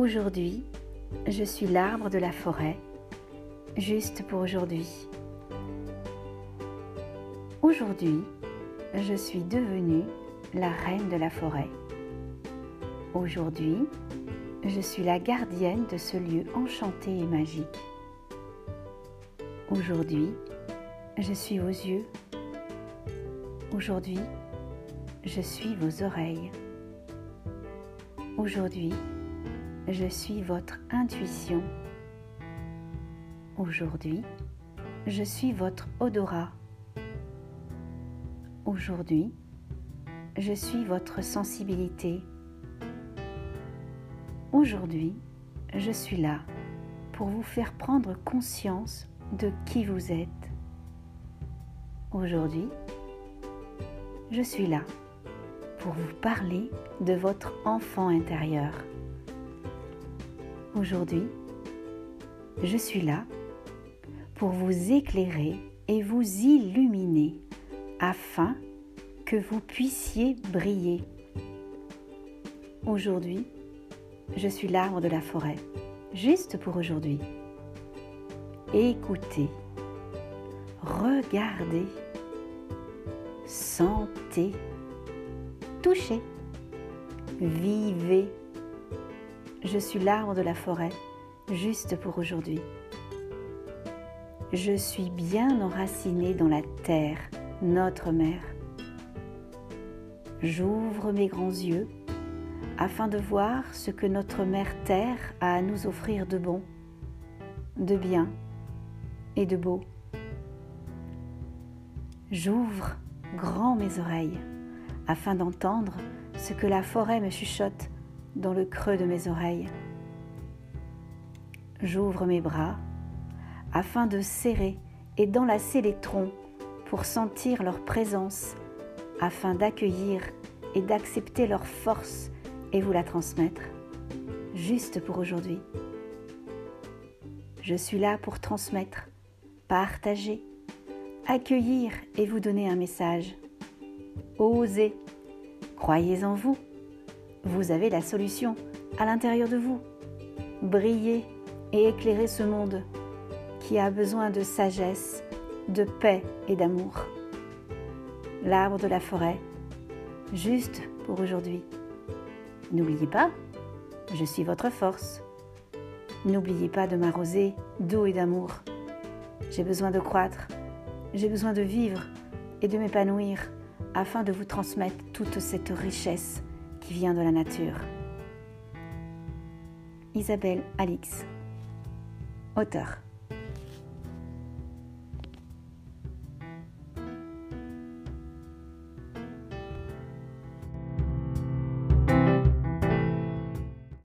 Aujourd'hui, je suis l'arbre de la forêt, juste pour aujourd'hui. Aujourd'hui, je suis devenue la reine de la forêt. Aujourd'hui, je suis la gardienne de ce lieu enchanté et magique. Aujourd'hui, je suis vos yeux. Aujourd'hui, je suis vos oreilles. Aujourd'hui, je suis votre intuition. Aujourd'hui, je suis votre odorat. Aujourd'hui, je suis votre sensibilité. Aujourd'hui, je suis là pour vous faire prendre conscience de qui vous êtes. Aujourd'hui, je suis là pour vous parler de votre enfant intérieur. Aujourd'hui, je suis là pour vous éclairer et vous illuminer afin que vous puissiez briller. Aujourd'hui, je suis l'arbre de la forêt, juste pour aujourd'hui. Écoutez, regardez, sentez, touchez, vivez je suis l'arbre de la forêt, juste pour aujourd'hui. Je suis bien enraciné dans la terre, notre mère. J'ouvre mes grands yeux afin de voir ce que notre mère terre a à nous offrir de bon, de bien et de beau. J'ouvre grand mes oreilles afin d'entendre ce que la forêt me chuchote dans le creux de mes oreilles. J'ouvre mes bras afin de serrer et d'enlacer les troncs pour sentir leur présence, afin d'accueillir et d'accepter leur force et vous la transmettre, juste pour aujourd'hui. Je suis là pour transmettre, partager, accueillir et vous donner un message. Osez, croyez en vous vous avez la solution à l'intérieur de vous. Brillez et éclairez ce monde qui a besoin de sagesse, de paix et d'amour. L'arbre de la forêt, juste pour aujourd'hui. N'oubliez pas, je suis votre force. N'oubliez pas de m'arroser d'eau et d'amour. J'ai besoin de croître, j'ai besoin de vivre et de m'épanouir afin de vous transmettre toute cette richesse vient de la nature. Isabelle Alix, auteur.